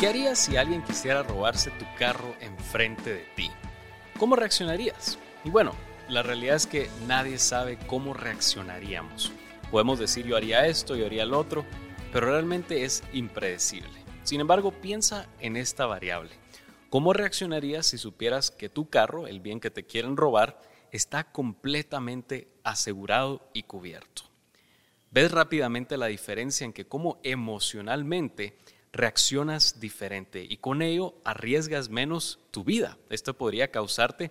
¿Qué harías si alguien quisiera robarse tu carro enfrente de ti? ¿Cómo reaccionarías? Y bueno, la realidad es que nadie sabe cómo reaccionaríamos. Podemos decir yo haría esto, yo haría el otro, pero realmente es impredecible. Sin embargo, piensa en esta variable. ¿Cómo reaccionarías si supieras que tu carro, el bien que te quieren robar, está completamente asegurado y cubierto? Ves rápidamente la diferencia en que cómo emocionalmente reaccionas diferente y con ello arriesgas menos tu vida. Esto podría causarte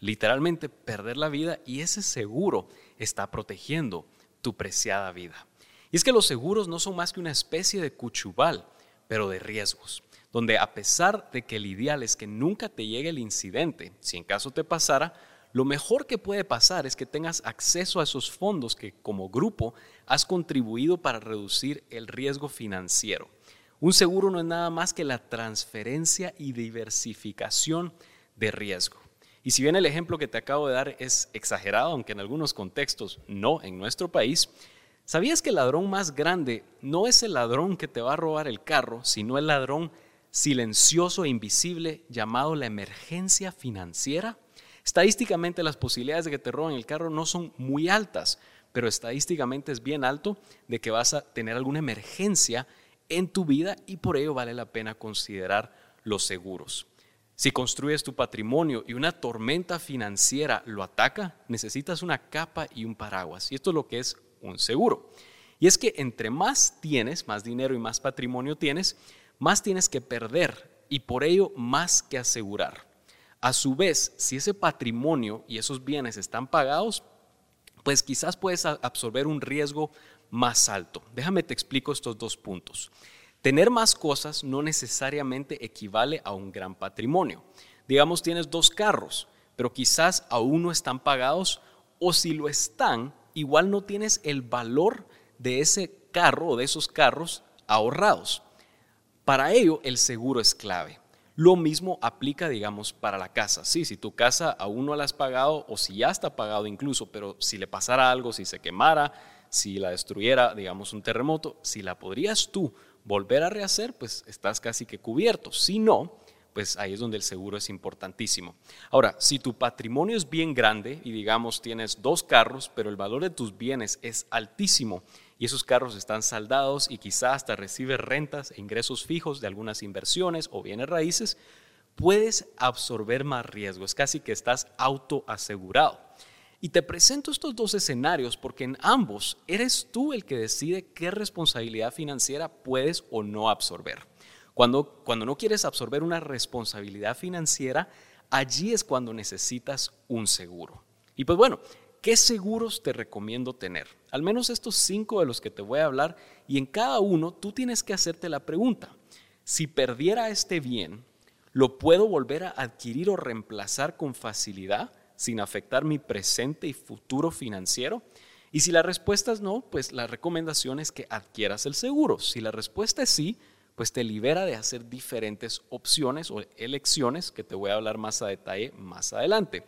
literalmente perder la vida y ese seguro está protegiendo tu preciada vida. Y es que los seguros no son más que una especie de cuchubal, pero de riesgos, donde a pesar de que el ideal es que nunca te llegue el incidente, si en caso te pasara, lo mejor que puede pasar es que tengas acceso a esos fondos que como grupo has contribuido para reducir el riesgo financiero. Un seguro no es nada más que la transferencia y diversificación de riesgo. Y si bien el ejemplo que te acabo de dar es exagerado, aunque en algunos contextos no en nuestro país, ¿sabías que el ladrón más grande no es el ladrón que te va a robar el carro, sino el ladrón silencioso e invisible llamado la emergencia financiera? Estadísticamente las posibilidades de que te roben el carro no son muy altas, pero estadísticamente es bien alto de que vas a tener alguna emergencia en tu vida y por ello vale la pena considerar los seguros. Si construyes tu patrimonio y una tormenta financiera lo ataca, necesitas una capa y un paraguas. Y esto es lo que es un seguro. Y es que entre más tienes, más dinero y más patrimonio tienes, más tienes que perder y por ello más que asegurar. A su vez, si ese patrimonio y esos bienes están pagados, pues quizás puedes absorber un riesgo más alto. Déjame te explico estos dos puntos. Tener más cosas no necesariamente equivale a un gran patrimonio. Digamos, tienes dos carros, pero quizás aún no están pagados o si lo están, igual no tienes el valor de ese carro o de esos carros ahorrados. Para ello, el seguro es clave. Lo mismo aplica, digamos, para la casa. Sí, si tu casa aún no la has pagado o si ya está pagado incluso, pero si le pasara algo, si se quemara, si la destruyera, digamos, un terremoto, si la podrías tú volver a rehacer, pues estás casi que cubierto. Si no, pues ahí es donde el seguro es importantísimo. Ahora, si tu patrimonio es bien grande y digamos tienes dos carros, pero el valor de tus bienes es altísimo y esos carros están saldados y quizás hasta recibes rentas e ingresos fijos de algunas inversiones o bienes raíces, puedes absorber más riesgo, es casi que estás autoasegurado. Y te presento estos dos escenarios porque en ambos eres tú el que decide qué responsabilidad financiera puedes o no absorber. Cuando, cuando no quieres absorber una responsabilidad financiera, allí es cuando necesitas un seguro. Y pues bueno, ¿qué seguros te recomiendo tener? Al menos estos cinco de los que te voy a hablar y en cada uno tú tienes que hacerte la pregunta, si perdiera este bien, ¿lo puedo volver a adquirir o reemplazar con facilidad? Sin afectar mi presente y futuro financiero? Y si la respuesta es no, pues la recomendación es que adquieras el seguro. Si la respuesta es sí, pues te libera de hacer diferentes opciones o elecciones que te voy a hablar más a detalle más adelante.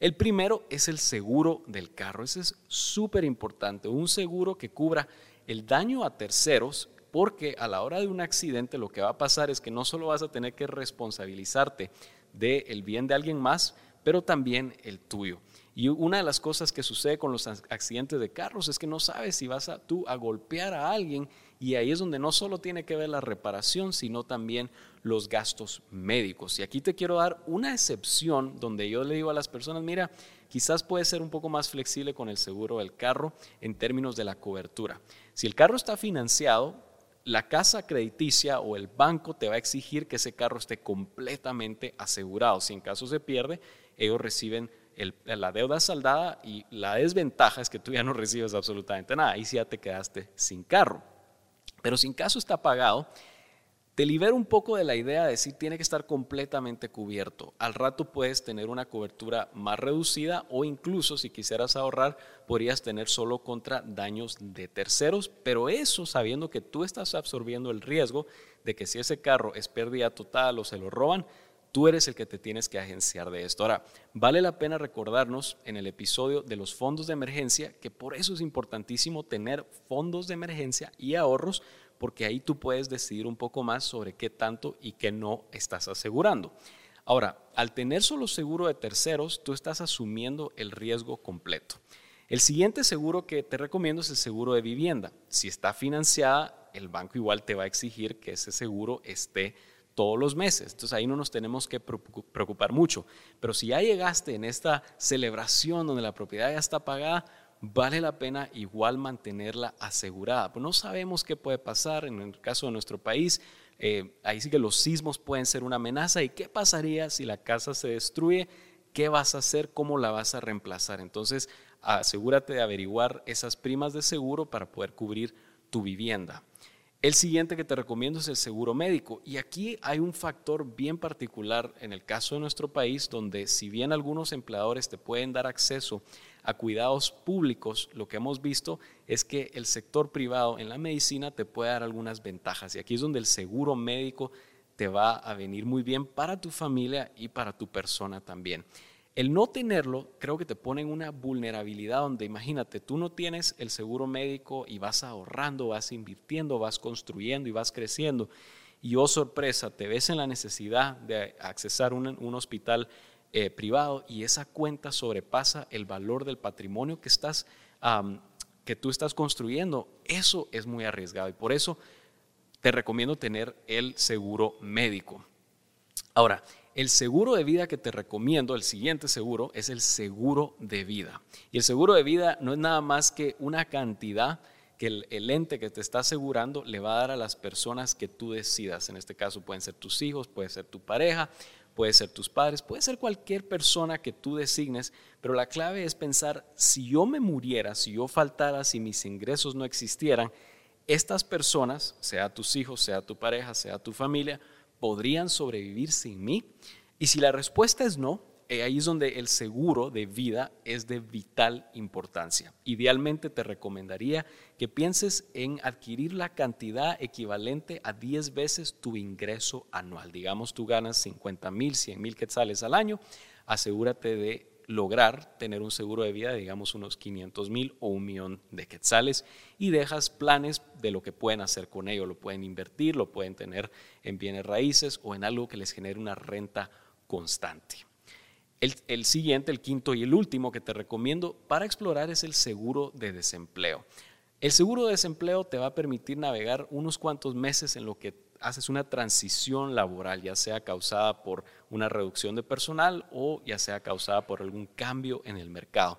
El primero es el seguro del carro. Ese es súper importante. Un seguro que cubra el daño a terceros porque a la hora de un accidente lo que va a pasar es que no solo vas a tener que responsabilizarte del bien de alguien más, pero también el tuyo. Y una de las cosas que sucede con los accidentes de carros es que no sabes si vas a, tú a golpear a alguien y ahí es donde no solo tiene que ver la reparación, sino también los gastos médicos. Y aquí te quiero dar una excepción donde yo le digo a las personas, mira, quizás puede ser un poco más flexible con el seguro del carro en términos de la cobertura. Si el carro está financiado, la casa crediticia o el banco te va a exigir que ese carro esté completamente asegurado. Si en caso se pierde, ellos reciben la deuda saldada y la desventaja es que tú ya no recibes absolutamente nada. Ahí sí ya te quedaste sin carro. Pero si en caso está pagado, te libera un poco de la idea de decir tiene que estar completamente cubierto. Al rato puedes tener una cobertura más reducida o incluso si quisieras ahorrar podrías tener solo contra daños de terceros, pero eso sabiendo que tú estás absorbiendo el riesgo de que si ese carro es pérdida total o se lo roban, Tú eres el que te tienes que agenciar de esto. Ahora, vale la pena recordarnos en el episodio de los fondos de emergencia que por eso es importantísimo tener fondos de emergencia y ahorros porque ahí tú puedes decidir un poco más sobre qué tanto y qué no estás asegurando. Ahora, al tener solo seguro de terceros, tú estás asumiendo el riesgo completo. El siguiente seguro que te recomiendo es el seguro de vivienda. Si está financiada, el banco igual te va a exigir que ese seguro esté todos los meses. Entonces ahí no nos tenemos que preocupar mucho. Pero si ya llegaste en esta celebración donde la propiedad ya está pagada, vale la pena igual mantenerla asegurada. Pues no sabemos qué puede pasar en el caso de nuestro país. Eh, ahí sí que los sismos pueden ser una amenaza. ¿Y qué pasaría si la casa se destruye? ¿Qué vas a hacer? ¿Cómo la vas a reemplazar? Entonces asegúrate de averiguar esas primas de seguro para poder cubrir tu vivienda. El siguiente que te recomiendo es el seguro médico. Y aquí hay un factor bien particular en el caso de nuestro país, donde si bien algunos empleadores te pueden dar acceso a cuidados públicos, lo que hemos visto es que el sector privado en la medicina te puede dar algunas ventajas. Y aquí es donde el seguro médico te va a venir muy bien para tu familia y para tu persona también. El no tenerlo creo que te pone en una vulnerabilidad donde imagínate, tú no tienes el seguro médico y vas ahorrando, vas invirtiendo, vas construyendo y vas creciendo. Y oh sorpresa, te ves en la necesidad de accesar un, un hospital eh, privado y esa cuenta sobrepasa el valor del patrimonio que, estás, que tú estás construyendo. Eso es muy arriesgado y por eso te recomiendo tener el seguro médico. Ahora, el seguro de vida que te recomiendo, el siguiente seguro, es el seguro de vida. Y el seguro de vida no es nada más que una cantidad que el, ente que te está asegurando le va a dar a las personas que tú decidas. En este caso pueden ser tus hijos, puede ser tu pareja, puede ser tus padres, puede ser cualquier persona que tú designes, pero la clave es pensar, si yo me muriera, si yo faltara, si mis ingresos no existieran, estas personas, sea tus hijos, sea tu pareja, sea tu familia, podrían sobrevivir sin mí? Y si la respuesta es no, ahí es donde el seguro de vida es de vital importancia. Idealmente te recomendaría que pienses en adquirir la cantidad equivalente a 10 veces tu ingreso anual. Digamos, tú ganas 50 mil, 100 mil quetzales al año, asegúrate de lograr tener un seguro de vida, digamos unos 500 mil o un millón de quetzales y dejas planes de lo que pueden hacer con ello. Lo pueden invertir, lo pueden tener en bienes raíces o en algo que les genere una renta constante. El, siguiente, el quinto y el último que te recomiendo para explorar es el seguro de desempleo. El seguro de desempleo te va a permitir navegar unos cuantos meses en lo que haces una transición laboral, ya sea causada por una reducción de personal o ya sea causada por algún cambio en el mercado.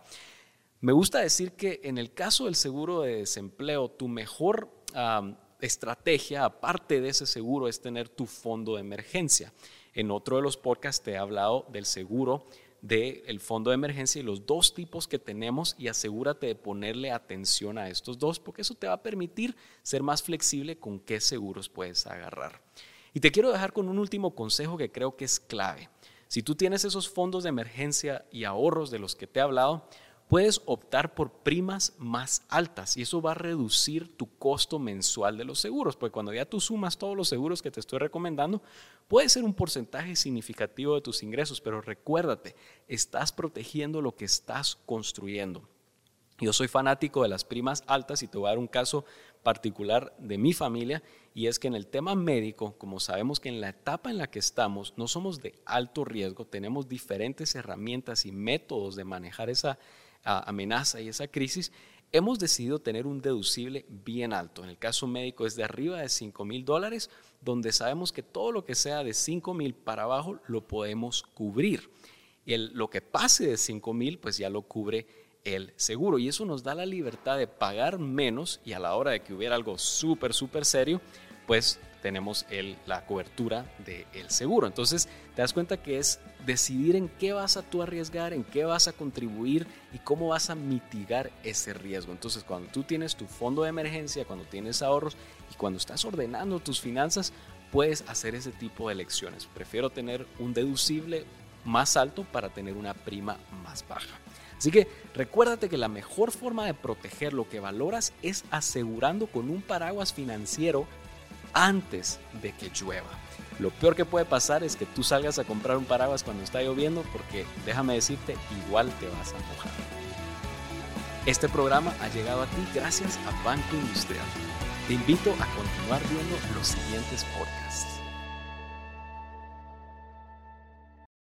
Me gusta decir que en el caso del seguro de desempleo, tu mejor estrategia, aparte de ese seguro, es tener tu fondo de emergencia. En otro de los podcasts te he hablado del seguro del fondo de emergencia y los dos tipos que tenemos y asegúrate de ponerle atención a estos dos porque eso te va a permitir ser más flexible con qué seguros puedes agarrar. Y te quiero dejar con un último consejo que creo que es clave. Si tú tienes esos fondos de emergencia y ahorros de los que te he hablado, puedes optar por primas más altas y eso va a reducir tu costo mensual de los seguros, porque cuando ya tú sumas todos los seguros que te estoy recomendando, puede ser un porcentaje significativo de tus ingresos, pero recuérdate, estás protegiendo lo que estás construyendo. Yo soy fanático de las primas altas y te voy a dar un caso particular de mi familia y es que en el tema médico, como sabemos que en la etapa en la que estamos no somos de alto riesgo, tenemos diferentes herramientas y métodos de manejar esa amenaza y esa crisis, hemos decidido tener un deducible bien alto. En el caso médico es de arriba de 5 mil dólares, donde sabemos que todo lo que sea de 5 mil para abajo lo podemos cubrir. Y lo que pase de 5 mil, pues ya lo cubre el seguro. Y eso nos da la libertad de pagar menos y a la hora de que hubiera algo súper, súper serio, pues tenemos el, la cobertura del seguro. Entonces te das cuenta que es decidir en qué vas a tú arriesgar, en qué vas a contribuir y cómo vas a mitigar ese riesgo. Entonces cuando tú tienes tu fondo de emergencia, cuando tienes ahorros y cuando estás ordenando tus finanzas, puedes hacer ese tipo de elecciones. Prefiero tener un deducible más alto para tener una prima más baja. Así que recuérdate que la mejor forma de proteger lo que valoras es asegurando con un paraguas financiero antes de que llueva. Lo peor que puede pasar es que tú salgas a comprar un paraguas cuando está lloviendo porque déjame decirte, igual te vas a mojar. Este programa ha llegado a ti gracias a Banco Industrial. Te invito a continuar viendo los siguientes podcasts.